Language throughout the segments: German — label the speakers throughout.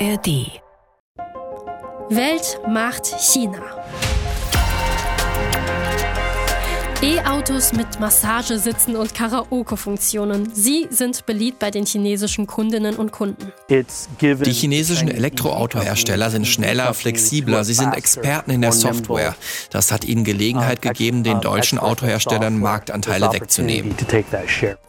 Speaker 1: ARD.
Speaker 2: Welt macht China. E-Autos mit Massagesitzen und Karaoke-Funktionen. Sie sind beliebt bei den chinesischen Kundinnen und Kunden.
Speaker 3: Die chinesischen Elektroautohersteller sind schneller, flexibler, sie sind Experten in der Software. Das hat ihnen Gelegenheit gegeben, den deutschen Autoherstellern Marktanteile wegzunehmen.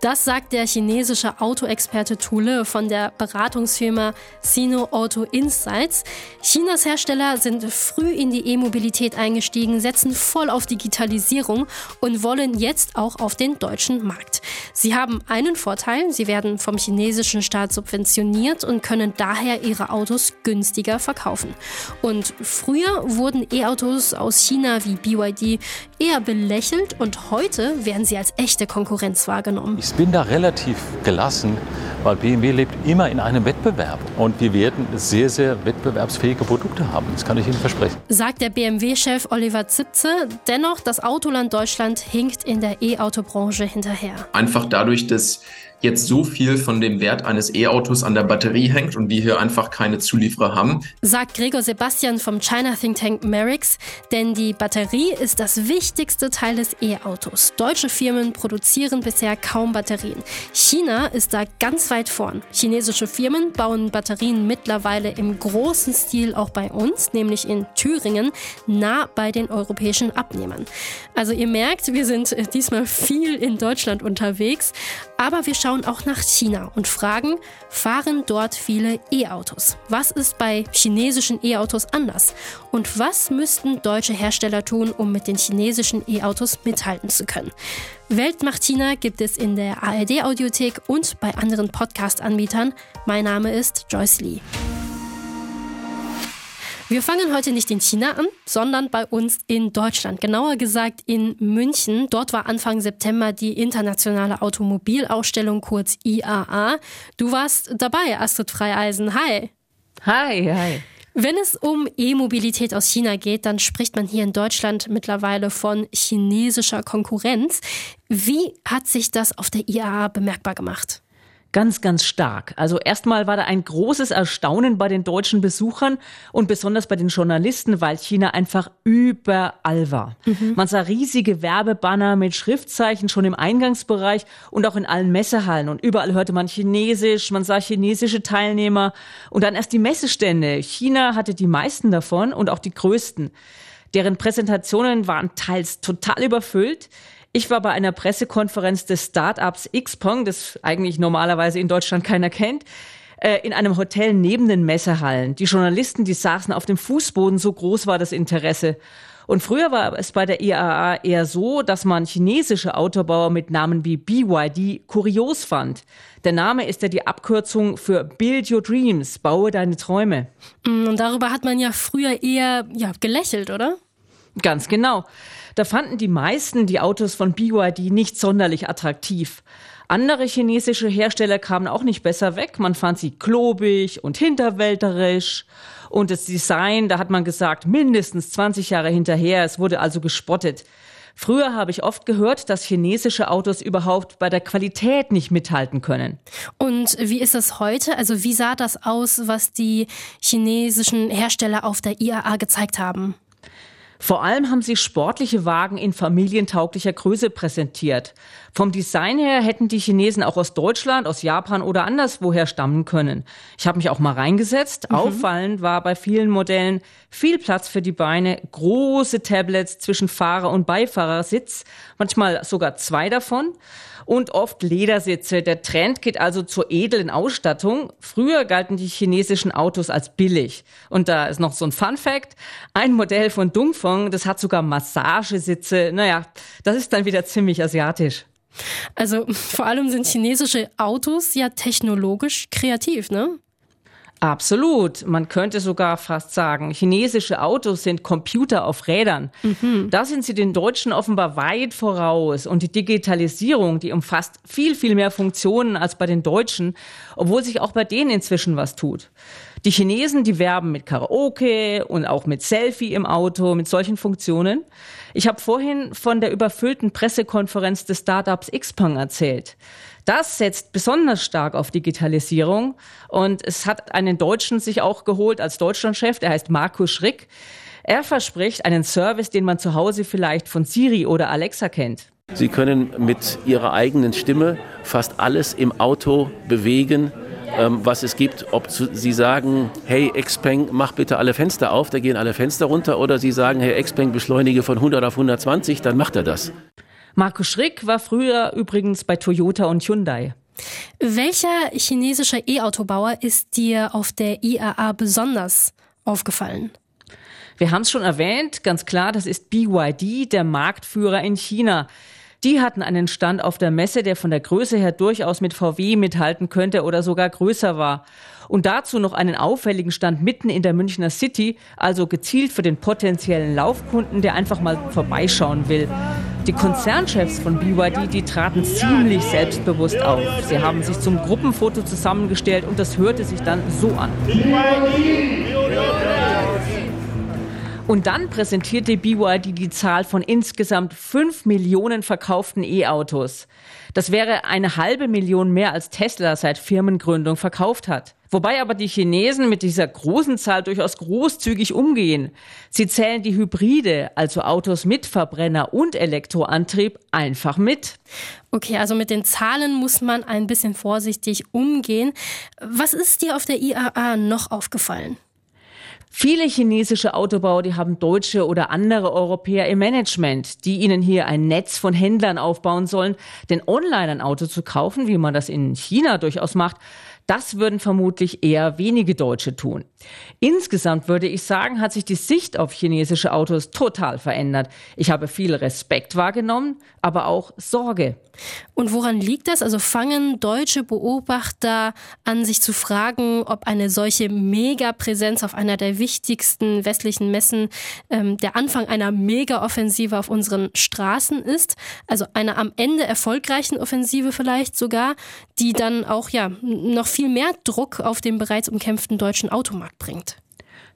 Speaker 2: Das sagt der chinesische Autoexperte Thule von der Beratungsfirma Sino Auto Insights. Chinas Hersteller sind früh in die E-Mobilität eingestiegen, setzen voll auf Digitalisierung und wollen jetzt auch auf den deutschen Markt. Sie haben einen Vorteil, sie werden vom chinesischen Staat subventioniert und können daher ihre Autos günstiger verkaufen. Und früher wurden E-Autos aus China wie BYD eher belächelt und heute werden sie als echte Konkurrenz wahrgenommen.
Speaker 4: Ich bin da relativ gelassen, weil BMW lebt immer in einem Wettbewerb und wir werden sehr, sehr wettbewerbsfähige Produkte haben. Das kann ich Ihnen versprechen.
Speaker 2: Sagt der BMW-Chef Oliver Zipze. Dennoch, das Autoland Deutschland hinkt in der E-Auto-Branche hinterher.
Speaker 5: Einfach dadurch, dass jetzt so viel von dem Wert eines E-Autos an der Batterie hängt und wir hier einfach keine Zulieferer haben.
Speaker 2: Sagt Gregor Sebastian vom China Think Tank Merix, denn die Batterie ist das wichtigste Teil des E-Autos. Deutsche Firmen produzieren bisher kaum Batterien. China ist da ganz weit vorn. Chinesische Firmen bauen Batterien mittlerweile im großen Stil auch bei uns, nämlich in Thüringen, nah bei den europäischen Abnehmern. Also ihr merkt, wir sind diesmal viel in Deutschland unterwegs, aber wir schauen auch nach China und fragen, fahren dort viele E-Autos? Was ist bei chinesischen E-Autos anders? Und was müssten deutsche Hersteller tun, um mit den chinesischen E-Autos mithalten zu können? Welt macht China gibt es in der ARD Audiothek und bei anderen Podcast-Anbietern. Mein Name ist Joyce Lee. Wir fangen heute nicht in China an, sondern bei uns in Deutschland. Genauer gesagt in München. Dort war Anfang September die internationale Automobilausstellung kurz IAA. Du warst dabei, Astrid Freieisen. Hi.
Speaker 6: Hi, hi.
Speaker 2: Wenn es um E-Mobilität aus China geht, dann spricht man hier in Deutschland mittlerweile von chinesischer Konkurrenz. Wie hat sich das auf der IAA bemerkbar gemacht?
Speaker 6: Ganz, ganz stark. Also erstmal war da ein großes Erstaunen bei den deutschen Besuchern und besonders bei den Journalisten, weil China einfach überall war. Mhm. Man sah riesige Werbebanner mit Schriftzeichen schon im Eingangsbereich und auch in allen Messehallen und überall hörte man Chinesisch, man sah chinesische Teilnehmer und dann erst die Messestände. China hatte die meisten davon und auch die größten. Deren Präsentationen waren teils total überfüllt. Ich war bei einer Pressekonferenz des Startups Xpong, das eigentlich normalerweise in Deutschland keiner kennt äh, in einem Hotel neben den Messehallen. Die Journalisten, die saßen auf dem Fußboden, so groß war das Interesse. Und früher war es bei der IAA eher so, dass man chinesische Autobauer mit Namen wie BYD kurios fand. Der Name ist ja die Abkürzung für Build Your Dreams, baue deine Träume.
Speaker 2: Mm, und darüber hat man ja früher eher ja, gelächelt, oder?
Speaker 6: Ganz genau. Da fanden die meisten die Autos von BYD nicht sonderlich attraktiv. Andere chinesische Hersteller kamen auch nicht besser weg. Man fand sie klobig und hinterwälterisch. Und das Design, da hat man gesagt, mindestens 20 Jahre hinterher. Es wurde also gespottet. Früher habe ich oft gehört, dass chinesische Autos überhaupt bei der Qualität nicht mithalten können.
Speaker 2: Und wie ist das heute? Also wie sah das aus, was die chinesischen Hersteller auf der IAA gezeigt haben?
Speaker 6: Vor allem haben sie sportliche Wagen in familientauglicher Größe präsentiert. Vom Design her hätten die Chinesen auch aus Deutschland, aus Japan oder anderswoher stammen können. Ich habe mich auch mal reingesetzt. Mhm. Auffallend war bei vielen Modellen viel Platz für die Beine, große Tablets zwischen Fahrer und Beifahrersitz, manchmal sogar zwei davon und oft Ledersitze. Der Trend geht also zur edlen Ausstattung. Früher galten die chinesischen Autos als billig. Und da ist noch so ein Fun Fact. Ein Modell von Dongfeng, das hat sogar Massagesitze. Naja, das ist dann wieder ziemlich asiatisch.
Speaker 2: Also vor allem sind chinesische Autos ja technologisch kreativ, ne?
Speaker 6: Absolut. Man könnte sogar fast sagen, chinesische Autos sind Computer auf Rädern. Mhm. Da sind sie den Deutschen offenbar weit voraus. Und die Digitalisierung, die umfasst viel, viel mehr Funktionen als bei den Deutschen, obwohl sich auch bei denen inzwischen was tut. Die Chinesen, die werben mit Karaoke und auch mit Selfie im Auto, mit solchen Funktionen. Ich habe vorhin von der überfüllten Pressekonferenz des Startups Xpeng erzählt. Das setzt besonders stark auf Digitalisierung und es hat einen Deutschen sich auch geholt als Deutschlandchef, der heißt Markus Schrick. Er verspricht einen Service, den man zu Hause vielleicht von Siri oder Alexa kennt.
Speaker 1: Sie können mit Ihrer eigenen Stimme fast alles im Auto bewegen, ähm, was es gibt. Ob Sie sagen, hey Xpeng, mach bitte alle Fenster auf, da gehen alle Fenster runter, oder Sie sagen, hey Xpeng, beschleunige von 100 auf 120, dann macht er das.
Speaker 6: Markus Schrick war früher übrigens bei Toyota und Hyundai.
Speaker 2: Welcher chinesische E-Autobauer ist dir auf der IAA besonders aufgefallen?
Speaker 6: Wir haben es schon erwähnt, ganz klar, das ist BYD, der Marktführer in China. Die hatten einen Stand auf der Messe, der von der Größe her durchaus mit VW mithalten könnte oder sogar größer war. Und dazu noch einen auffälligen Stand mitten in der Münchner City, also gezielt für den potenziellen Laufkunden, der einfach mal vorbeischauen will. Die Konzernchefs von BYD, die traten ziemlich selbstbewusst auf. Sie haben sich zum Gruppenfoto zusammengestellt und das hörte sich dann so an. Und dann präsentierte BYD die Zahl von insgesamt fünf Millionen verkauften E-Autos. Das wäre eine halbe Million mehr als Tesla seit Firmengründung verkauft hat. Wobei aber die Chinesen mit dieser großen Zahl durchaus großzügig umgehen. Sie zählen die Hybride, also Autos mit Verbrenner und Elektroantrieb, einfach mit.
Speaker 2: Okay, also mit den Zahlen muss man ein bisschen vorsichtig umgehen. Was ist dir auf der IAA noch aufgefallen?
Speaker 6: Viele chinesische Autobauer, die haben deutsche oder andere Europäer im Management, die ihnen hier ein Netz von Händlern aufbauen sollen. Denn online ein Auto zu kaufen, wie man das in China durchaus macht, das würden vermutlich eher wenige Deutsche tun. Insgesamt würde ich sagen, hat sich die Sicht auf chinesische Autos total verändert. Ich habe viel Respekt wahrgenommen, aber auch Sorge.
Speaker 2: Und woran liegt das? Also fangen deutsche Beobachter an, sich zu fragen, ob eine solche Mega-Präsenz auf einer der wichtigsten westlichen Messen ähm, der Anfang einer Mega-Offensive auf unseren Straßen ist. Also einer am Ende erfolgreichen Offensive vielleicht sogar, die dann auch ja noch viel mehr Druck auf den bereits umkämpften deutschen Automarkt bringt.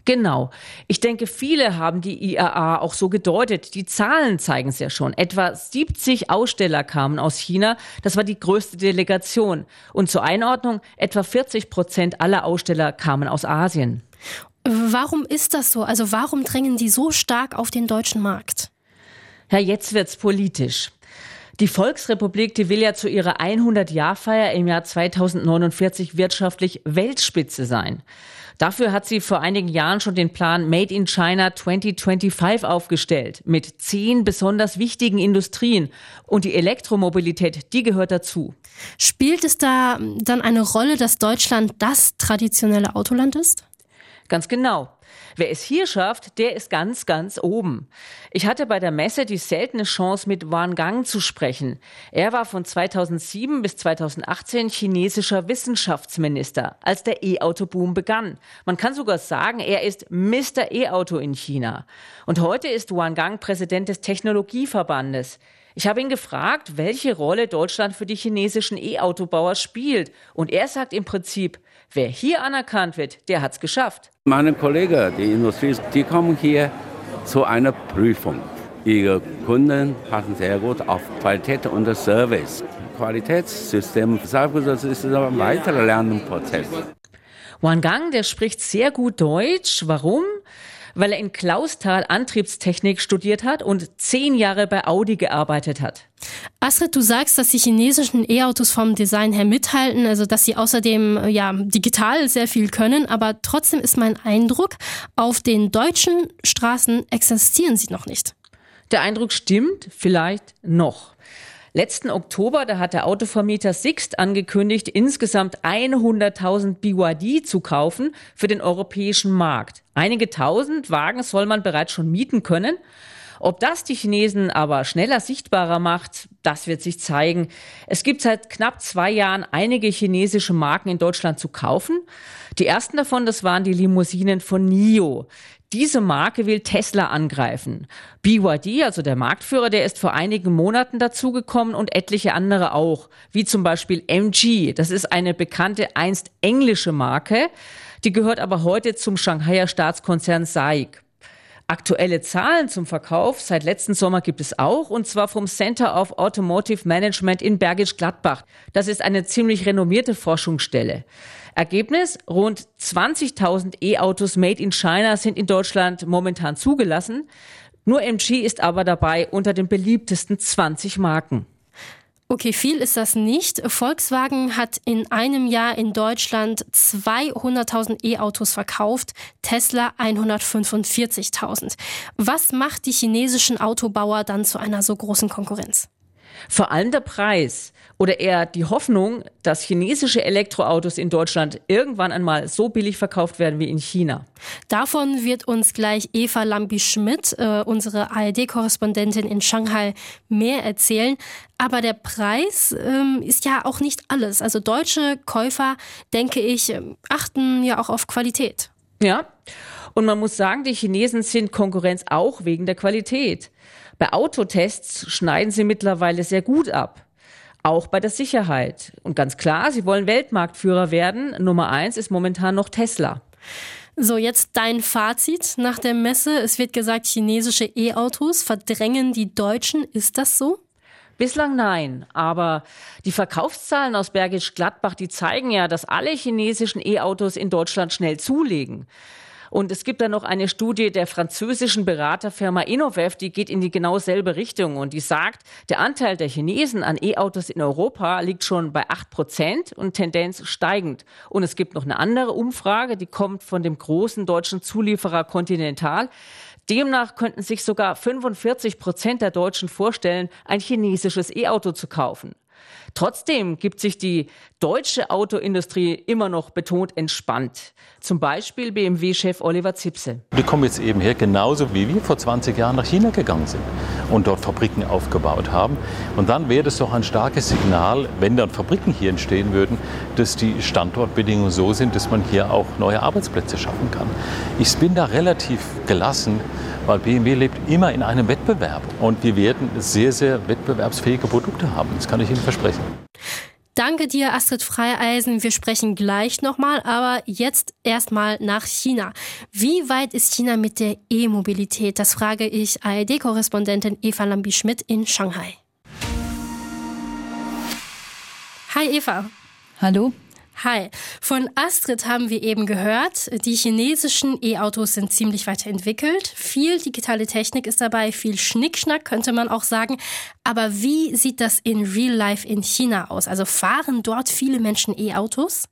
Speaker 6: Genau. Ich denke, viele haben die IAA auch so gedeutet. Die Zahlen zeigen es ja schon. Etwa 70 Aussteller kamen aus China. Das war die größte Delegation. Und zur Einordnung, etwa 40 Prozent aller Aussteller kamen aus Asien.
Speaker 2: Warum ist das so? Also warum drängen die so stark auf den deutschen Markt?
Speaker 6: Ja, jetzt wird's politisch. Die Volksrepublik, die will ja zu ihrer 100-Jahr-Feier im Jahr 2049 wirtschaftlich Weltspitze sein. Dafür hat sie vor einigen Jahren schon den Plan Made in China 2025 aufgestellt mit zehn besonders wichtigen Industrien. Und die Elektromobilität, die gehört dazu.
Speaker 2: Spielt es da dann eine Rolle, dass Deutschland das traditionelle Autoland ist?
Speaker 6: Ganz genau. Wer es hier schafft, der ist ganz, ganz oben. Ich hatte bei der Messe die seltene Chance, mit Wang Gang zu sprechen. Er war von 2007 bis 2018 chinesischer Wissenschaftsminister, als der E-Auto-Boom begann. Man kann sogar sagen, er ist Mr. E-Auto in China. Und heute ist Wang Gang Präsident des Technologieverbandes. Ich habe ihn gefragt, welche Rolle Deutschland für die chinesischen E-Autobauer spielt. Und er sagt im Prinzip, wer hier anerkannt wird, der hat's geschafft.
Speaker 7: Meine Kollegen, die Industrie, die kommen hier zu einer Prüfung. Ihre Kunden passen sehr gut auf Qualität und Service. Qualitätssystem, das ist ein weiterer Lernprozess.
Speaker 6: Wang Gang, der spricht sehr gut Deutsch. Warum? Weil er in Klausthal Antriebstechnik studiert hat und zehn Jahre bei Audi gearbeitet hat.
Speaker 2: Astrid, du sagst, dass die chinesischen E-Autos vom Design her mithalten, also dass sie außerdem ja digital sehr viel können, aber trotzdem ist mein Eindruck, auf den deutschen Straßen existieren sie noch nicht.
Speaker 6: Der Eindruck stimmt vielleicht noch. Letzten Oktober, da hat der Autovermieter Sixt angekündigt, insgesamt 100.000 BYD zu kaufen für den europäischen Markt. Einige tausend Wagen soll man bereits schon mieten können. Ob das die Chinesen aber schneller sichtbarer macht, das wird sich zeigen. Es gibt seit knapp zwei Jahren einige chinesische Marken in Deutschland zu kaufen. Die ersten davon, das waren die Limousinen von NIO. Diese Marke will Tesla angreifen. BYD, also der Marktführer, der ist vor einigen Monaten dazugekommen und etliche andere auch, wie zum Beispiel MG. Das ist eine bekannte einst englische Marke, die gehört aber heute zum Shanghaier Staatskonzern SAIC. Aktuelle Zahlen zum Verkauf seit letzten Sommer gibt es auch, und zwar vom Center of Automotive Management in Bergisch Gladbach. Das ist eine ziemlich renommierte Forschungsstelle. Ergebnis, rund 20.000 E-Autos made in China sind in Deutschland momentan zugelassen. Nur MG ist aber dabei unter den beliebtesten 20 Marken.
Speaker 2: Okay, viel ist das nicht. Volkswagen hat in einem Jahr in Deutschland 200.000 E-Autos verkauft, Tesla 145.000. Was macht die chinesischen Autobauer dann zu einer so großen Konkurrenz?
Speaker 6: Vor allem der Preis oder eher die Hoffnung, dass chinesische Elektroautos in Deutschland irgendwann einmal so billig verkauft werden wie in China.
Speaker 2: Davon wird uns gleich Eva Lambi-Schmidt, äh, unsere ARD-Korrespondentin in Shanghai, mehr erzählen. Aber der Preis ähm, ist ja auch nicht alles. Also deutsche Käufer, denke ich, ähm, achten ja auch auf Qualität.
Speaker 6: Ja. Und man muss sagen, die Chinesen sind Konkurrenz auch wegen der Qualität. Bei Autotests schneiden sie mittlerweile sehr gut ab. Auch bei der Sicherheit. Und ganz klar, sie wollen Weltmarktführer werden. Nummer eins ist momentan noch Tesla.
Speaker 2: So, jetzt dein Fazit nach der Messe. Es wird gesagt, chinesische E-Autos verdrängen die deutschen. Ist das so?
Speaker 6: Bislang nein, aber die Verkaufszahlen aus Bergisch Gladbach, die zeigen ja, dass alle chinesischen E-Autos in Deutschland schnell zulegen. Und es gibt da noch eine Studie der französischen Beraterfirma Innovev, die geht in die genau selbe Richtung und die sagt, der Anteil der Chinesen an E-Autos in Europa liegt schon bei acht Prozent und Tendenz steigend. Und es gibt noch eine andere Umfrage, die kommt von dem großen deutschen Zulieferer Continental. Demnach könnten sich sogar 45 Prozent der Deutschen vorstellen, ein chinesisches E-Auto zu kaufen. Trotzdem gibt sich die deutsche Autoindustrie immer noch betont entspannt. Zum Beispiel BMW-Chef Oliver Zipse.
Speaker 4: Die kommen jetzt eben her, genauso wie wir vor 20 Jahren nach China gegangen sind und dort Fabriken aufgebaut haben. Und dann wäre es doch ein starkes Signal, wenn dann Fabriken hier entstehen würden, dass die Standortbedingungen so sind, dass man hier auch neue Arbeitsplätze schaffen kann. Ich bin da relativ gelassen, weil BMW lebt immer in einem Wettbewerb und wir werden sehr, sehr wettbewerbsfähige Produkte haben. Das kann ich Ihnen versprechen.
Speaker 2: Danke dir, Astrid Freieisen. Wir sprechen gleich nochmal, aber jetzt erstmal nach China. Wie weit ist China mit der E-Mobilität? Das frage ich ARD-Korrespondentin Eva Lambi-Schmidt in Shanghai. Hi Eva.
Speaker 8: Hallo.
Speaker 2: Hi, von Astrid haben wir eben gehört, die chinesischen E-Autos sind ziemlich weiterentwickelt. Viel digitale Technik ist dabei, viel Schnickschnack könnte man auch sagen. Aber wie sieht das in Real Life in China aus? Also fahren dort viele Menschen E-Autos?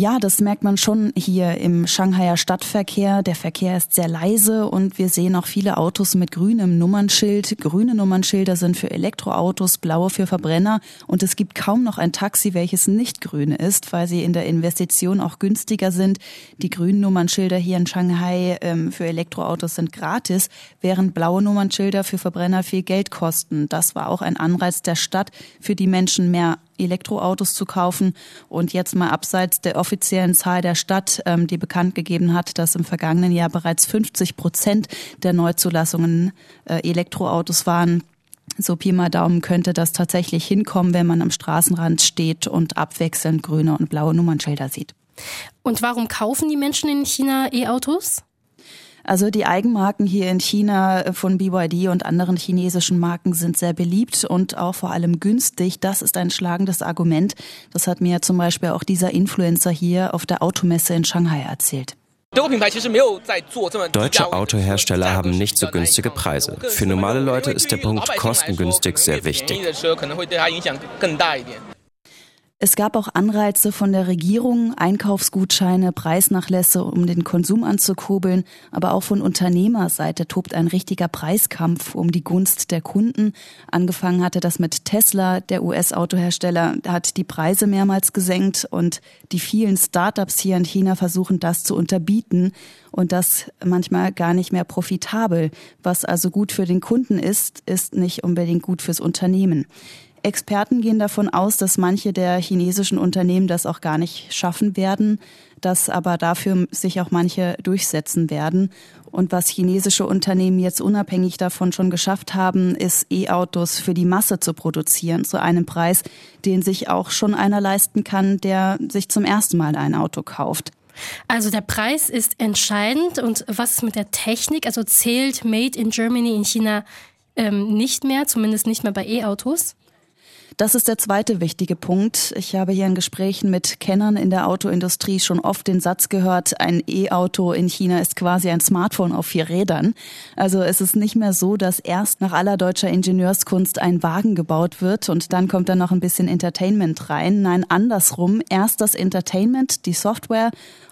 Speaker 8: Ja, das merkt man schon hier im Shanghaier Stadtverkehr. Der Verkehr ist sehr leise und wir sehen auch viele Autos mit grünem Nummernschild. Grüne Nummernschilder sind für Elektroautos, blaue für Verbrenner und es gibt kaum noch ein Taxi, welches nicht grün ist, weil sie in der Investition auch günstiger sind. Die grünen Nummernschilder hier in Shanghai ähm, für Elektroautos sind gratis, während blaue Nummernschilder für Verbrenner viel Geld kosten. Das war auch ein Anreiz der Stadt, für die Menschen mehr Elektroautos zu kaufen. Und jetzt mal abseits der offiziellen Zahl der Stadt, ähm, die bekannt gegeben hat, dass im vergangenen Jahr bereits 50 Prozent der Neuzulassungen äh, Elektroautos waren. So Pi mal Daumen könnte das tatsächlich hinkommen, wenn man am Straßenrand steht und abwechselnd grüne und blaue Nummernschilder sieht.
Speaker 2: Und warum kaufen die Menschen in China E-Autos?
Speaker 8: Also die Eigenmarken hier in China äh, von BYD und anderen chinesischen Marken sind sehr beliebt und auch vor allem günstig. Das ist ein schlagendes Argument. Das hat mir zum Beispiel auch dieser Influencer hier auf der Automesse in Shanghai erzählt.
Speaker 9: Deutsche Autohersteller haben nicht so günstige Preise. Für normale Leute ist der Punkt kostengünstig sehr wichtig.
Speaker 8: Es gab auch Anreize von der Regierung, Einkaufsgutscheine, Preisnachlässe, um den Konsum anzukurbeln, aber auch von Unternehmerseite tobt ein richtiger Preiskampf um die Gunst der Kunden. Angefangen hatte das mit Tesla, der US-Autohersteller hat die Preise mehrmals gesenkt und die vielen Startups hier in China versuchen das zu unterbieten und das manchmal gar nicht mehr profitabel. Was also gut für den Kunden ist, ist nicht unbedingt gut fürs Unternehmen. Experten gehen davon aus, dass manche der chinesischen Unternehmen das auch gar nicht schaffen werden, dass aber dafür sich auch manche durchsetzen werden. Und was chinesische Unternehmen jetzt unabhängig davon schon geschafft haben, ist E-Autos für die Masse zu produzieren, zu einem Preis, den sich auch schon einer leisten kann, der sich zum ersten Mal ein Auto kauft.
Speaker 2: Also der Preis ist entscheidend und was ist mit der Technik? Also zählt Made in Germany in China ähm, nicht mehr, zumindest nicht mehr bei E-Autos?
Speaker 8: Das ist der zweite wichtige Punkt. Ich habe hier in Gesprächen mit Kennern in der Autoindustrie schon oft den Satz gehört, ein E-Auto in China ist quasi ein Smartphone auf vier Rädern. Also es ist nicht mehr so, dass erst nach aller deutscher Ingenieurskunst ein Wagen gebaut wird und dann kommt da noch ein bisschen Entertainment rein. Nein, andersrum. Erst das Entertainment, die Software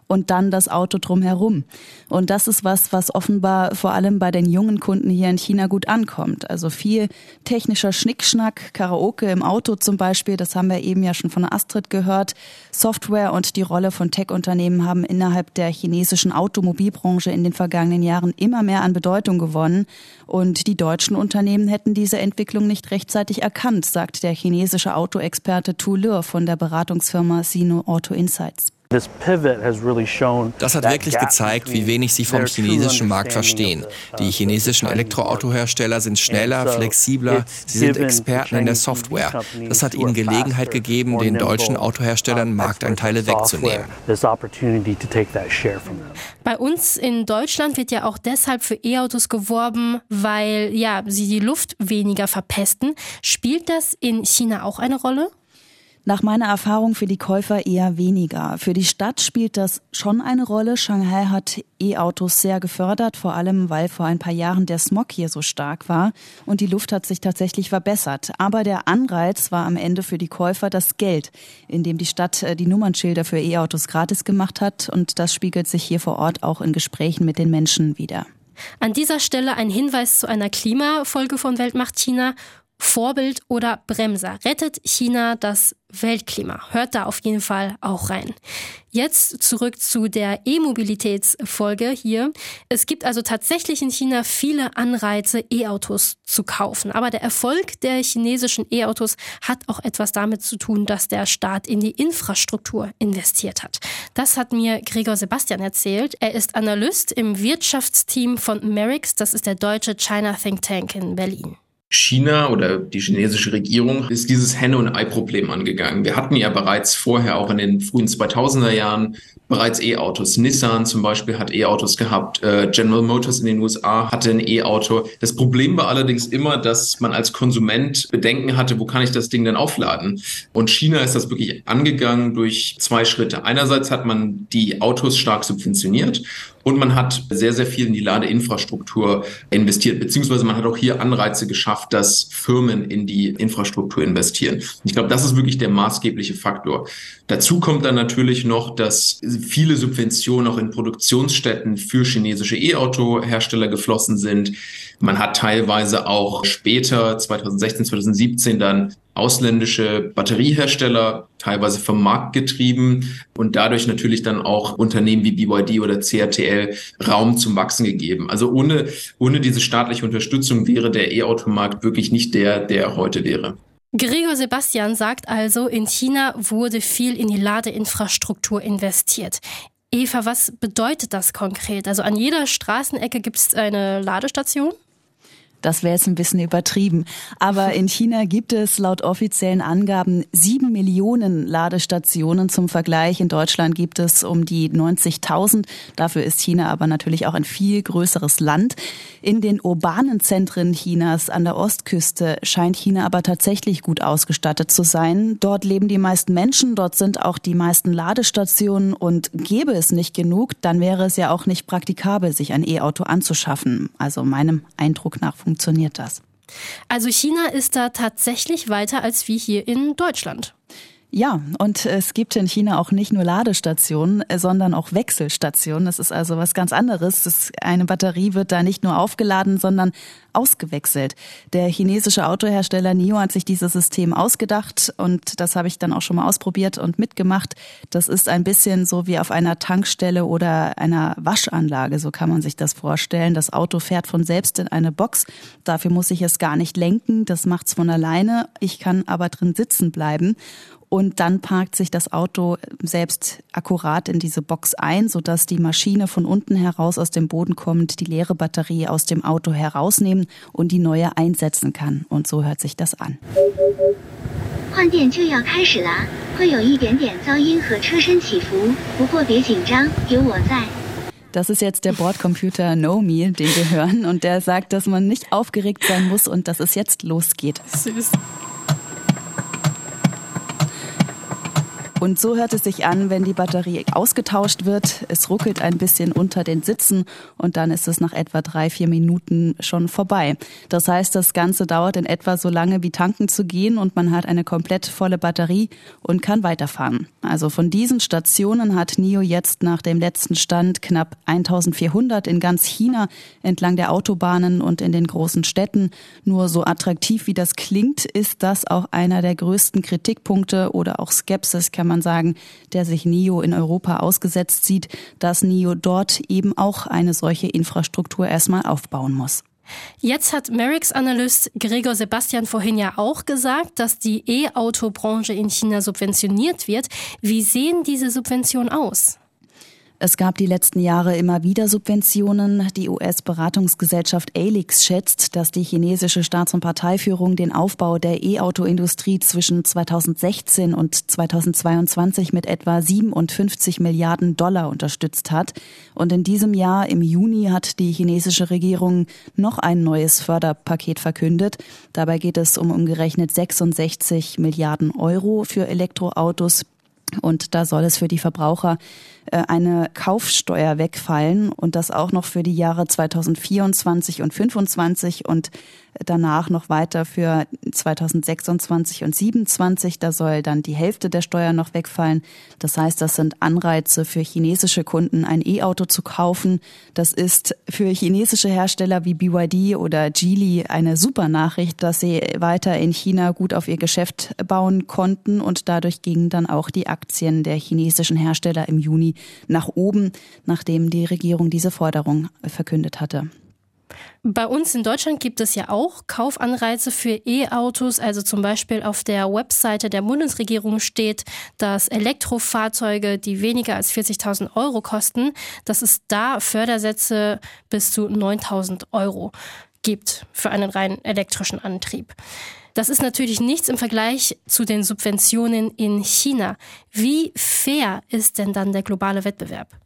Speaker 8: und dann das Auto drumherum. Und das ist was, was offenbar vor allem bei den jungen Kunden hier in China gut ankommt. Also viel technischer Schnickschnack, Karaoke im Auto zum Beispiel, das haben wir eben ja schon von Astrid gehört. Software und die Rolle von Tech-Unternehmen haben innerhalb der chinesischen Automobilbranche in den vergangenen Jahren immer mehr an Bedeutung gewonnen. Und die deutschen Unternehmen hätten diese Entwicklung nicht rechtzeitig erkannt, sagt der chinesische Autoexperte Tu Lur von der Beratungsfirma Sino Auto Insights.
Speaker 3: Das hat wirklich gezeigt, wie wenig sie vom chinesischen Markt verstehen. Die chinesischen Elektroautohersteller sind schneller, flexibler, sie sind Experten in der Software. Das hat ihnen Gelegenheit gegeben, den deutschen Autoherstellern Marktanteile wegzunehmen.
Speaker 2: Bei uns in Deutschland wird ja auch deshalb für E-Autos geworben, weil ja, sie die Luft weniger verpesten. Spielt das in China auch eine Rolle?
Speaker 8: Nach meiner Erfahrung für die Käufer eher weniger. Für die Stadt spielt das schon eine Rolle. Shanghai hat E-Autos sehr gefördert, vor allem weil vor ein paar Jahren der Smog hier so stark war und die Luft hat sich tatsächlich verbessert. Aber der Anreiz war am Ende für die Käufer das Geld, indem die Stadt äh, die Nummernschilder für E-Autos gratis gemacht hat und das spiegelt sich hier vor Ort auch in Gesprächen mit den Menschen wieder.
Speaker 2: An dieser Stelle ein Hinweis zu einer Klimafolge von Weltmacht China Vorbild oder Bremser. Rettet China das Weltklima? Hört da auf jeden Fall auch rein. Jetzt zurück zu der E-Mobilitätsfolge hier. Es gibt also tatsächlich in China viele Anreize, E-Autos zu kaufen. Aber der Erfolg der chinesischen E-Autos hat auch etwas damit zu tun, dass der Staat in die Infrastruktur investiert hat. Das hat mir Gregor Sebastian erzählt. Er ist Analyst im Wirtschaftsteam von Merix. Das ist der deutsche China Think Tank in Berlin.
Speaker 5: China oder die chinesische Regierung ist dieses Henne- und Ei-Problem angegangen. Wir hatten ja bereits vorher, auch in den frühen 2000er Jahren, bereits E-Autos. Nissan zum Beispiel hat E-Autos gehabt. Äh, General Motors in den USA hatte ein E-Auto. Das Problem war allerdings immer, dass man als Konsument Bedenken hatte, wo kann ich das Ding denn aufladen? Und China ist das wirklich angegangen durch zwei Schritte. Einerseits hat man die Autos stark subventioniert und man hat sehr, sehr viel in die Ladeinfrastruktur investiert, beziehungsweise man hat auch hier Anreize geschafft, dass Firmen in die Infrastruktur investieren. ich glaube, das ist wirklich der maßgebliche Faktor. Dazu kommt dann natürlich noch, dass viele Subventionen auch in Produktionsstätten für chinesische E-Auto-Hersteller geflossen sind. Man hat teilweise auch später, 2016, 2017, dann ausländische Batteriehersteller teilweise vom Markt getrieben und dadurch natürlich dann auch Unternehmen wie BYD oder CRTL Raum zum Wachsen gegeben. Also ohne, ohne diese staatliche Unterstützung wäre der E-Automarkt wirklich nicht der, der heute wäre.
Speaker 2: Gregor Sebastian sagt also, in China wurde viel in die Ladeinfrastruktur investiert. Eva, was bedeutet das konkret? Also an jeder Straßenecke gibt es eine Ladestation?
Speaker 8: Das wäre jetzt ein bisschen übertrieben. Aber in China gibt es laut offiziellen Angaben sieben Millionen Ladestationen. Zum Vergleich in Deutschland gibt es um die 90.000. Dafür ist China aber natürlich auch ein viel größeres Land. In den urbanen Zentren Chinas an der Ostküste scheint China aber tatsächlich gut ausgestattet zu sein. Dort leben die meisten Menschen, dort sind auch die meisten Ladestationen und gäbe es nicht genug, dann wäre es ja auch nicht praktikabel, sich ein E-Auto anzuschaffen. Also meinem Eindruck nach funktioniert das.
Speaker 2: Also China ist da tatsächlich weiter als wie hier in Deutschland.
Speaker 8: Ja, und es gibt in China auch nicht nur Ladestationen, sondern auch Wechselstationen. Das ist also was ganz anderes. Das, eine Batterie wird da nicht nur aufgeladen, sondern ausgewechselt. Der chinesische Autohersteller NIO hat sich dieses System ausgedacht und das habe ich dann auch schon mal ausprobiert und mitgemacht. Das ist ein bisschen so wie auf einer Tankstelle oder einer Waschanlage, so kann man sich das vorstellen. Das Auto fährt von selbst in eine Box. Dafür muss ich es gar nicht lenken. Das macht's von alleine. Ich kann aber drin sitzen bleiben und dann parkt sich das Auto selbst akkurat in diese Box ein, sodass die Maschine von unten heraus aus dem Boden kommt, die leere Batterie aus dem Auto herausnehmen und die neue einsetzen kann. Und so hört sich das an. 会有一点点噪音和车身起伏，不过别紧张，有我在。Das ist jetzt der Bordcomputer Nomi, den wir hören. Und der sagt, dass man nicht aufgeregt sein muss und dass es jetzt losgeht. Süß. Und so hört es sich an, wenn die Batterie ausgetauscht wird. Es ruckelt ein bisschen unter den Sitzen und dann ist es nach etwa drei, vier Minuten schon vorbei. Das heißt, das Ganze dauert in etwa so lange wie tanken zu gehen und man hat eine komplett volle Batterie und kann weiterfahren. Also von diesen Stationen hat NIO jetzt nach dem letzten Stand knapp 1400 in ganz China entlang der Autobahnen und in den großen Städten. Nur so attraktiv wie das klingt, ist das auch einer der größten Kritikpunkte oder auch Skepsis kann man sagen, der sich NIO in Europa ausgesetzt sieht, dass NIO dort eben auch eine solche Infrastruktur erstmal aufbauen muss.
Speaker 2: Jetzt hat Mericks Analyst Gregor Sebastian vorhin ja auch gesagt, dass die E-Auto-Branche in China subventioniert wird. Wie sehen diese Subventionen aus?
Speaker 8: Es gab die letzten Jahre immer wieder Subventionen. Die US-Beratungsgesellschaft Alix schätzt, dass die chinesische Staats- und Parteiführung den Aufbau der E-Auto-Industrie zwischen 2016 und 2022 mit etwa 57 Milliarden Dollar unterstützt hat. Und in diesem Jahr, im Juni, hat die chinesische Regierung noch ein neues Förderpaket verkündet. Dabei geht es um umgerechnet 66 Milliarden Euro für Elektroautos und da soll es für die Verbraucher eine Kaufsteuer wegfallen und das auch noch für die Jahre 2024 und 2025 und danach noch weiter für 2026 und 27. Da soll dann die Hälfte der Steuer noch wegfallen. Das heißt, das sind Anreize für chinesische Kunden, ein E-Auto zu kaufen. Das ist für chinesische Hersteller wie BYD oder Geely eine super Nachricht, dass sie weiter in China gut auf ihr Geschäft bauen konnten und dadurch gingen dann auch die Aktien der chinesischen Hersteller im Juni nach oben, nachdem die Regierung diese Forderung verkündet hatte.
Speaker 2: Bei uns in Deutschland gibt es ja auch Kaufanreize für E-Autos. Also zum Beispiel auf der Webseite der Bundesregierung steht, dass Elektrofahrzeuge, die weniger als 40.000 Euro kosten, dass es da Fördersätze bis zu 9.000 Euro gibt für einen rein elektrischen Antrieb. Das ist natürlich nichts im Vergleich zu den Subventionen in China. Wie fair ist denn dann der globale Wettbewerb?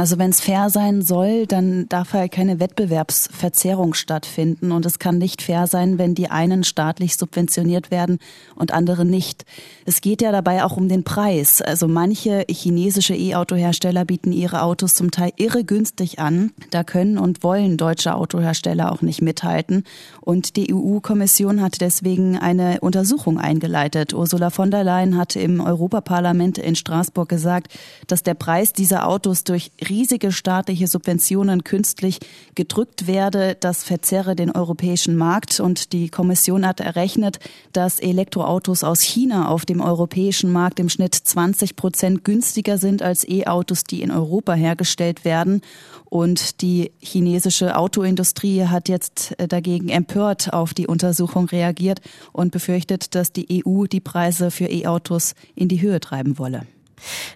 Speaker 8: Also wenn es fair sein soll, dann darf halt keine Wettbewerbsverzerrung stattfinden. Und es kann nicht fair sein, wenn die einen staatlich subventioniert werden und andere nicht. Es geht ja dabei auch um den Preis. Also manche chinesische E-Auto-Hersteller bieten ihre Autos zum Teil irre günstig an. Da können und wollen deutsche Autohersteller auch nicht mithalten. Und die EU-Kommission hat deswegen eine Untersuchung eingeleitet. Ursula von der Leyen hat im Europaparlament in Straßburg gesagt, dass der Preis dieser Autos durch riesige staatliche Subventionen künstlich gedrückt werde. Das verzerre den europäischen Markt. Und die Kommission hat errechnet, dass Elektroautos aus China auf dem europäischen Markt im Schnitt 20 Prozent günstiger sind als E-Autos, die in Europa hergestellt werden. Und die chinesische Autoindustrie hat jetzt äh, dagegen empört auf die Untersuchung reagiert und befürchtet, dass die EU die Preise für E-Autos in die Höhe treiben wolle.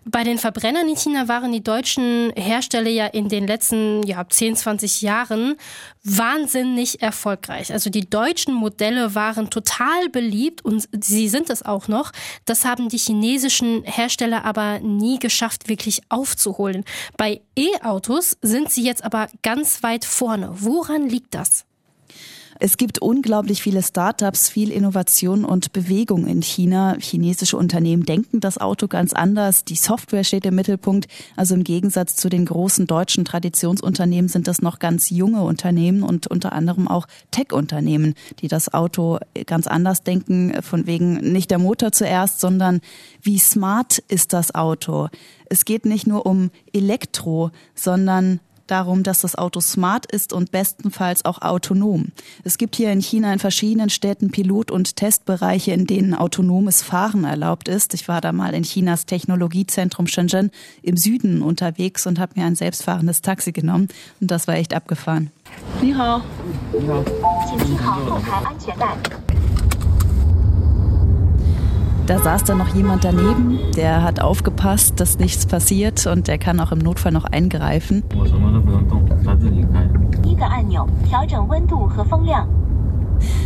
Speaker 2: Bei den Verbrennern in China waren die deutschen Hersteller ja in den letzten ja, 10, 20 Jahren wahnsinnig erfolgreich. Also die deutschen Modelle waren total beliebt und sie sind es auch noch. Das haben die chinesischen Hersteller aber nie geschafft, wirklich aufzuholen. Bei E-Autos sind sie jetzt aber ganz weit vorne. Woran liegt das?
Speaker 8: Es gibt unglaublich viele Startups, viel Innovation und Bewegung in China. Chinesische Unternehmen denken das Auto ganz anders. Die Software steht im Mittelpunkt. Also im Gegensatz zu den großen deutschen Traditionsunternehmen sind das noch ganz junge Unternehmen und unter anderem auch Tech-Unternehmen, die das Auto ganz anders denken. Von wegen nicht der Motor zuerst, sondern wie smart ist das Auto? Es geht nicht nur um Elektro, sondern darum, dass das Auto smart ist und bestenfalls auch autonom. Es gibt hier in China in verschiedenen Städten Pilot- und Testbereiche, in denen autonomes Fahren erlaubt ist. Ich war da mal in Chinas Technologiezentrum Shenzhen im Süden unterwegs und habe mir ein selbstfahrendes Taxi genommen und das war echt abgefahren. Ni hao. Ni hao. Da saß dann noch jemand daneben, der hat aufgepasst, dass nichts passiert und der kann auch im Notfall noch eingreifen.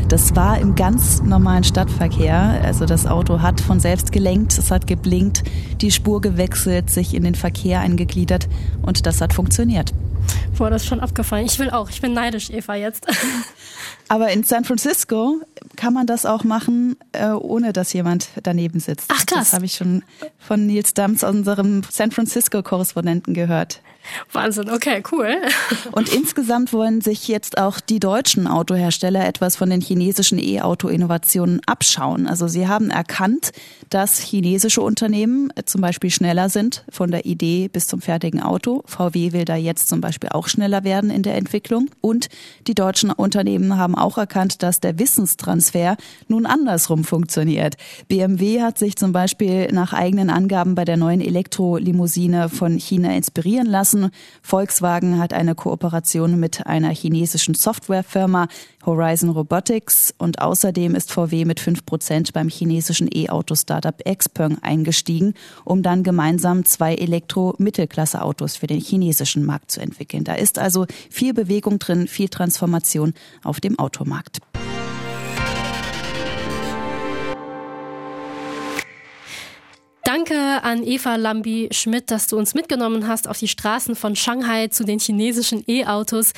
Speaker 8: Das war im ganz normalen Stadtverkehr. Also das Auto hat von selbst gelenkt, es hat geblinkt, die Spur gewechselt, sich in den Verkehr eingegliedert und das hat funktioniert.
Speaker 2: Boah, das ist schon abgefallen. Ich will auch. Ich bin neidisch, Eva, jetzt.
Speaker 8: Aber in San Francisco kann man das auch machen, äh, ohne dass jemand daneben sitzt.
Speaker 2: Ach krass.
Speaker 8: Das habe ich schon von Nils Dams, unserem San Francisco-Korrespondenten, gehört.
Speaker 2: Wahnsinn, okay, cool.
Speaker 8: Und insgesamt wollen sich jetzt auch die deutschen Autohersteller etwas von den chinesischen E-Auto-Innovationen abschauen. Also sie haben erkannt, dass chinesische Unternehmen zum Beispiel schneller sind von der Idee bis zum fertigen Auto. VW will da jetzt zum Beispiel auch schneller werden in der Entwicklung. Und die deutschen Unternehmen haben auch erkannt, dass der Wissenstransfer nun andersrum funktioniert. BMW hat sich zum Beispiel nach eigenen Angaben bei der neuen Elektrolimousine von China inspirieren lassen. Volkswagen hat eine Kooperation mit einer chinesischen Softwarefirma Horizon Robotics und außerdem ist VW mit 5 Prozent beim chinesischen E-Auto-Startup Xpeng eingestiegen, um dann gemeinsam zwei Elektro-Mittelklasse-Autos für den chinesischen Markt zu entwickeln. Da ist also viel Bewegung drin, viel Transformation auf dem Automarkt.
Speaker 2: Danke an Eva Lambi-Schmidt, dass du uns mitgenommen hast auf die Straßen von Shanghai zu den chinesischen E-Autos.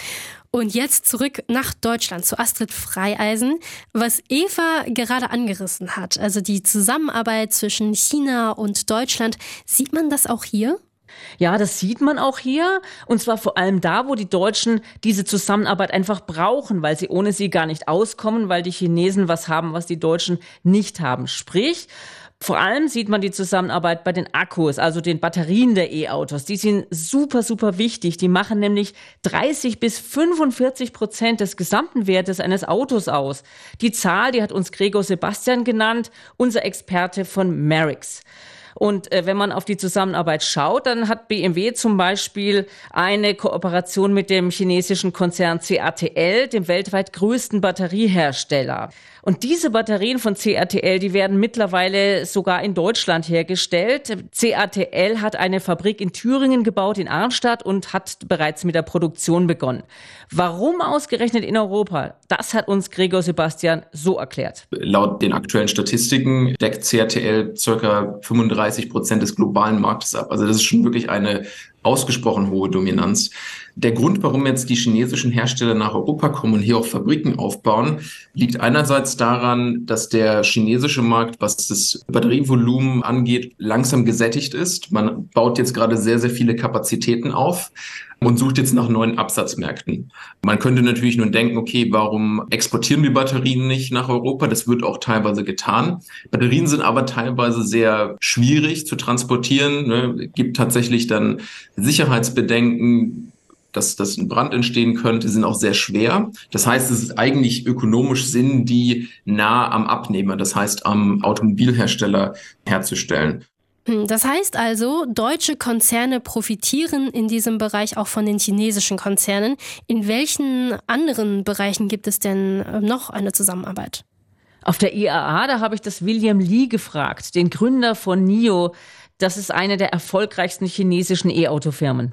Speaker 2: Und jetzt zurück nach Deutschland zu Astrid Freieisen. Was Eva gerade angerissen hat, also die Zusammenarbeit zwischen China und Deutschland, sieht man das auch hier?
Speaker 6: Ja, das sieht man auch hier. Und zwar vor allem da, wo die Deutschen diese Zusammenarbeit einfach brauchen, weil sie ohne sie gar nicht auskommen, weil die Chinesen was haben, was die Deutschen nicht haben. Sprich, vor allem sieht man die Zusammenarbeit bei den Akkus, also den Batterien der E-Autos. Die sind super, super wichtig. Die machen nämlich 30 bis 45 Prozent des gesamten Wertes eines Autos aus. Die Zahl, die hat uns Gregor Sebastian genannt, unser Experte von Merix. Und äh, wenn man auf die Zusammenarbeit schaut, dann hat BMW zum Beispiel eine Kooperation mit dem chinesischen Konzern CATL, dem weltweit größten Batteriehersteller. Und diese Batterien von CATL, die werden mittlerweile sogar in Deutschland hergestellt. CATL hat eine Fabrik in Thüringen gebaut, in Arnstadt und hat bereits mit der Produktion begonnen. Warum ausgerechnet in Europa? Das hat uns Gregor Sebastian so erklärt.
Speaker 5: Laut den aktuellen Statistiken deckt CATL circa 35 Prozent des globalen Marktes ab. Also das ist schon wirklich eine ausgesprochen hohe Dominanz. Der Grund, warum jetzt die chinesischen Hersteller nach Europa kommen und hier auch Fabriken aufbauen, liegt einerseits daran, dass der chinesische Markt, was das Batterievolumen angeht, langsam gesättigt ist. Man baut jetzt gerade sehr, sehr viele Kapazitäten auf und sucht jetzt nach neuen Absatzmärkten. Man könnte natürlich nun denken, okay, warum exportieren wir Batterien nicht nach Europa? Das wird auch teilweise getan. Batterien sind aber teilweise sehr schwierig zu transportieren. Ne? Gibt tatsächlich dann Sicherheitsbedenken, dass, dass ein Brand entstehen könnte, sind auch sehr schwer. Das heißt, es ist eigentlich ökonomisch Sinn, die nah am Abnehmer, das heißt am Automobilhersteller herzustellen.
Speaker 2: Das heißt also, deutsche Konzerne profitieren in diesem Bereich auch von den chinesischen Konzernen. In welchen anderen Bereichen gibt es denn äh, noch eine Zusammenarbeit?
Speaker 6: Auf der IAA, da habe ich das William Lee gefragt, den Gründer von NIO. Das ist eine der erfolgreichsten chinesischen E-Auto-Firmen.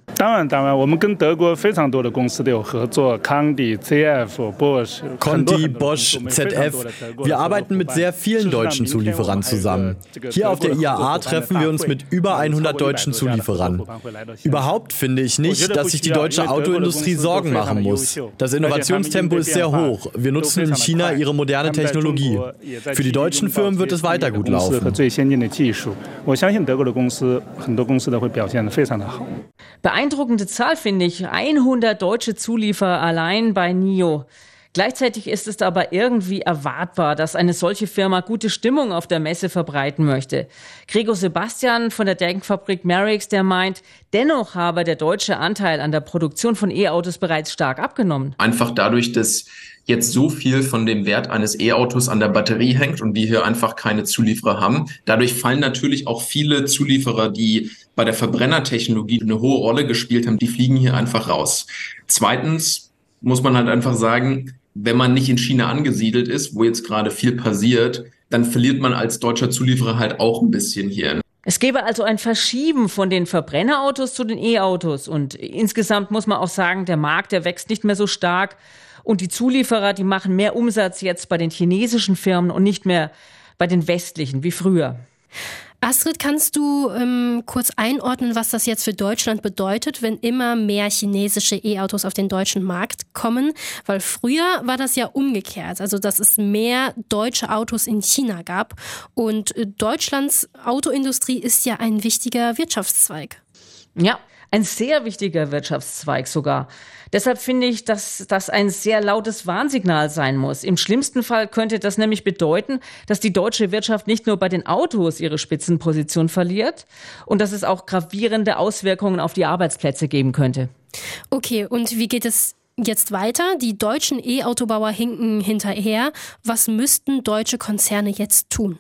Speaker 10: Conti, Bosch, ZF. Wir arbeiten mit sehr vielen deutschen Zulieferern zusammen. Hier auf der IAA treffen wir uns mit über 100 deutschen Zulieferern. Überhaupt finde ich nicht, dass sich die deutsche Autoindustrie Sorgen machen muss. Das Innovationstempo ist sehr hoch. Wir nutzen in China ihre moderne Technologie. Für die deutschen Firmen wird es weiter gut laufen.
Speaker 6: 公司很多公司都会表现得非常的好。Beeindruckende Zahl finde ich. 100 deutsche Zulieferer allein bei NIO. Gleichzeitig ist es aber irgendwie erwartbar, dass eine solche Firma gute Stimmung auf der Messe verbreiten möchte. Gregor Sebastian von der Denkfabrik Merix, der meint, dennoch habe der deutsche Anteil an der Produktion von E-Autos bereits stark abgenommen.
Speaker 5: Einfach dadurch, dass jetzt so viel von dem Wert eines E-Autos an der Batterie hängt und wir hier einfach keine Zulieferer haben. Dadurch fallen natürlich auch viele Zulieferer, die bei der Verbrennertechnologie eine hohe Rolle gespielt haben, die fliegen hier einfach raus. Zweitens muss man halt einfach sagen, wenn man nicht in China angesiedelt ist, wo jetzt gerade viel passiert, dann verliert man als deutscher Zulieferer halt auch ein bisschen hier.
Speaker 6: Es gäbe also ein Verschieben von den Verbrennerautos zu den E-Autos und insgesamt muss man auch sagen, der Markt, der wächst nicht mehr so stark Und die Zulieferer, die machen mehr Umsatz jetzt bei den chinesischen Firmen und nicht mehr bei den westlichen wie früher.
Speaker 2: Astrid, kannst du ähm, kurz einordnen, was das jetzt für Deutschland bedeutet, wenn immer mehr chinesische E-Autos auf den deutschen Markt kommen? Weil früher war das ja umgekehrt, also dass es mehr deutsche Autos in China gab. Und äh, Deutschlands Autoindustrie ist ja ein wichtiger Wirtschaftszweig.
Speaker 6: Ja, ein sehr wichtiger Wirtschaftszweig sogar. Deshalb finde ich, dass das ein sehr lautes Warnsignal sein muss. Im schlimmsten Fall könnte das nämlich bedeuten, dass die deutsche Wirtschaft nicht nur bei den Autos ihre Spitzenposition verliert und dass es auch gravierende Auswirkungen auf die Arbeitsplätze geben könnte.
Speaker 2: Okay, und wie geht es jetzt weiter? Die deutschen E-Autobauer hinken hinterher. Was müssten deutsche Konzerne jetzt tun?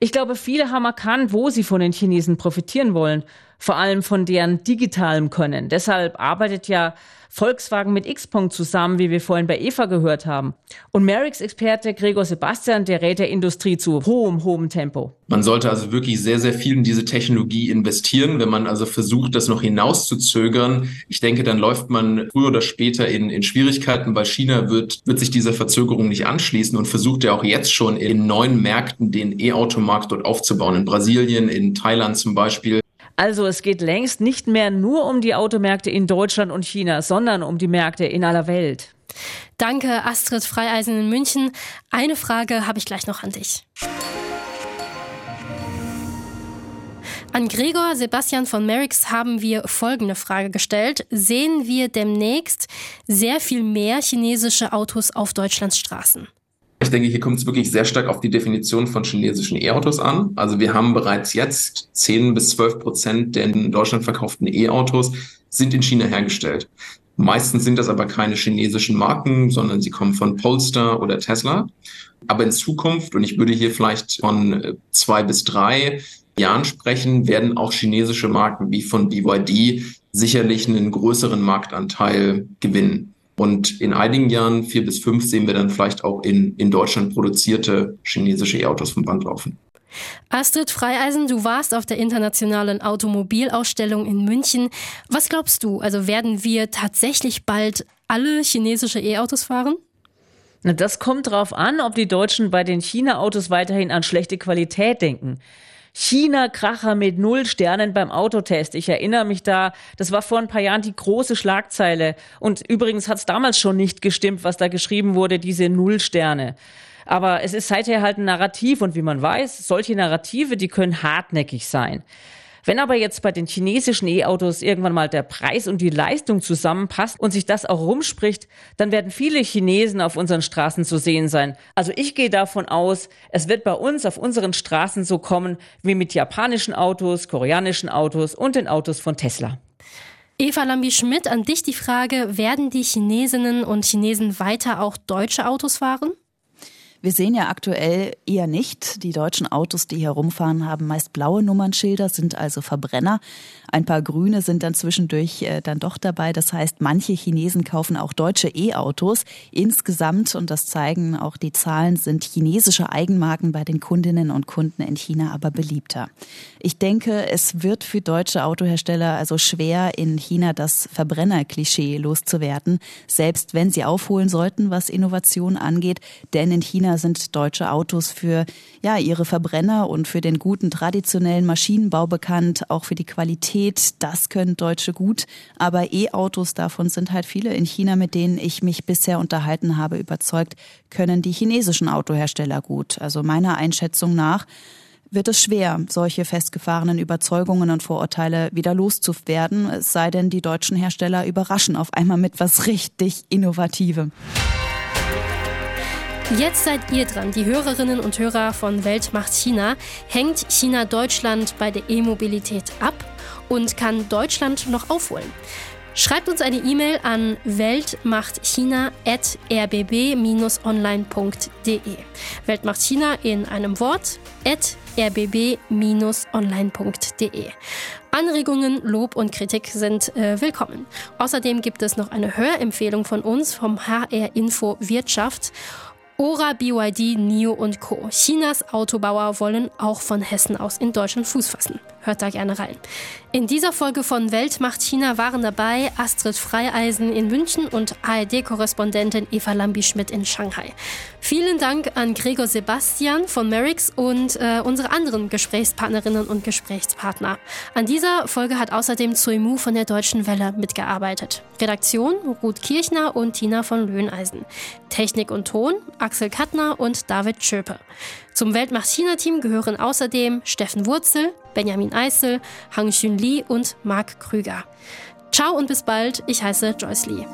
Speaker 6: Ich glaube, viele haben erkannt, wo sie von den Chinesen profitieren wollen vor allem von deren digitalem Können. Deshalb arbeitet ja Volkswagen mit X-Punkt zusammen, wie wir vorhin bei Eva gehört haben. Und Merix-Experte Gregor Sebastian, der rät der Industrie zu hohem, hohem Tempo.
Speaker 5: Man sollte also wirklich sehr, sehr viel in diese Technologie investieren. Wenn man also versucht, das noch hinauszuzögern, ich denke, dann läuft man früher oder später in, in Schwierigkeiten, weil China wird, wird sich dieser Verzögerung nicht anschließen und versucht ja auch jetzt schon in neuen Märkten den E-Automarkt dort aufzubauen. In Brasilien, in Thailand zum Beispiel.
Speaker 6: Also es geht längst nicht mehr nur um die Automärkte in Deutschland und China, sondern um die Märkte in aller Welt.
Speaker 2: Danke, Astrid Freieisen in München. Eine Frage habe ich gleich noch an dich. An Gregor Sebastian von Merix haben wir folgende Frage gestellt. Sehen wir demnächst sehr viel mehr chinesische Autos auf Deutschlands Straßen?
Speaker 5: Ich denke, hier kommt es wirklich sehr stark auf die Definition von chinesischen E-Autos an. Also wir haben bereits jetzt 10 bis 12 Prozent der in Deutschland verkauften E-Autos sind in China hergestellt. Meistens sind das aber keine chinesischen Marken, sondern sie kommen von Polestar oder Tesla. Aber in Zukunft, und ich würde hier vielleicht von äh, zwei bis drei Jahren sprechen, werden auch chinesische Marken wie von BYD sicherlich einen größeren Marktanteil gewinnen. Und in einigen Jahren, vier bis fünf, sehen wir dann vielleicht auch in, in Deutschland produzierte chinesische E-Autos vom Band laufen.
Speaker 2: Astrid Freieisen, du warst auf der internationalen Automobilausstellung in München. Was glaubst du? Also werden wir tatsächlich bald alle chinesische E-Autos fahren?
Speaker 6: Na, das kommt darauf an, ob die Deutschen bei den China-Autos weiterhin an schlechte Qualität denken. China-Kracher mit null Sternen beim Autotest. Ich erinnere mich da, das war vor ein paar Jahren die große Schlagzeile. Und übrigens hat es damals schon nicht gestimmt, was da geschrieben wurde, diese Null Sterne. Aber es ist seither halt ein Narrativ und wie man weiß, solche Narrative, die können hartnäckig sein. Wenn aber jetzt bei den chinesischen E-Autos irgendwann mal der Preis und die Leistung zusammenpasst und sich das auch rumspricht, dann werden viele Chinesen auf unseren Straßen zu sehen sein. Also ich gehe davon aus, es wird bei uns auf unseren Straßen so kommen wie mit japanischen Autos, koreanischen Autos und den Autos von Tesla.
Speaker 2: Eva Lambi-Schmidt, an dich die Frage, werden die Chinesinnen und Chinesen weiter auch deutsche Autos fahren?
Speaker 8: Wir sehen ja aktuell eher nicht. Die deutschen Autos, die hier rumfahren, haben meist blaue Nummernschilder, sind also Verbrenner. Ein paar grüne sind dann zwischendurch äh, dann doch dabei. Das heißt, manche Chinesen kaufen auch deutsche E-Autos. Insgesamt, und das zeigen auch die Zahlen, sind chinesische Eigenmarken bei den Kundinnen und Kunden in China aber beliebter. Ich denke, es wird für deutsche Autohersteller also schwer, in China das Verbrennerklischee loszuwerden, selbst wenn sie aufholen sollten, was Innovation angeht. Denn in China China sind deutsche Autos für ja, ihre Verbrenner und für den guten traditionellen Maschinenbau bekannt, auch für die Qualität. Das können Deutsche gut. Aber E-Autos, davon sind halt viele in China, mit denen ich mich bisher unterhalten habe, überzeugt, können die chinesischen Autohersteller gut. Also meiner Einschätzung nach wird es schwer, solche festgefahrenen Überzeugungen und Vorurteile wieder loszuwerden, es sei denn, die deutschen Hersteller überraschen auf einmal mit was richtig Innovativem.
Speaker 2: Jetzt seid ihr dran, die Hörerinnen und Hörer von Weltmacht China. Hängt China Deutschland bei der E-Mobilität ab und kann Deutschland noch aufholen? Schreibt uns eine E-Mail an weltmachtchina.rbb-online.de. Weltmacht China in einem Wort at rbb-online.de. Anregungen, Lob und Kritik sind äh, willkommen. Außerdem gibt es noch eine Hörempfehlung von uns vom HR Info Wirtschaft. Ora, BYD, NIO und Co. Chinas Autobauer wollen auch von Hessen aus in Deutschland Fuß fassen. Hört da gerne rein. In dieser Folge von Welt macht China waren dabei Astrid Freieisen in München und ARD-Korrespondentin Eva Lambi-Schmidt in Shanghai. Vielen Dank an Gregor Sebastian von Merix und äh, unsere anderen Gesprächspartnerinnen und Gesprächspartner. An dieser Folge hat außerdem Zui Mu von der Deutschen Welle mitgearbeitet. Redaktion Ruth Kirchner und Tina von Löhneisen. Technik und Ton Axel Kattner und David Schöpe. Zum Weltmacht China-Team gehören außerdem Steffen Wurzel, Benjamin Eisel, Hang Xun Li und Marc Krüger. Ciao und bis bald, ich heiße Joyce Lee.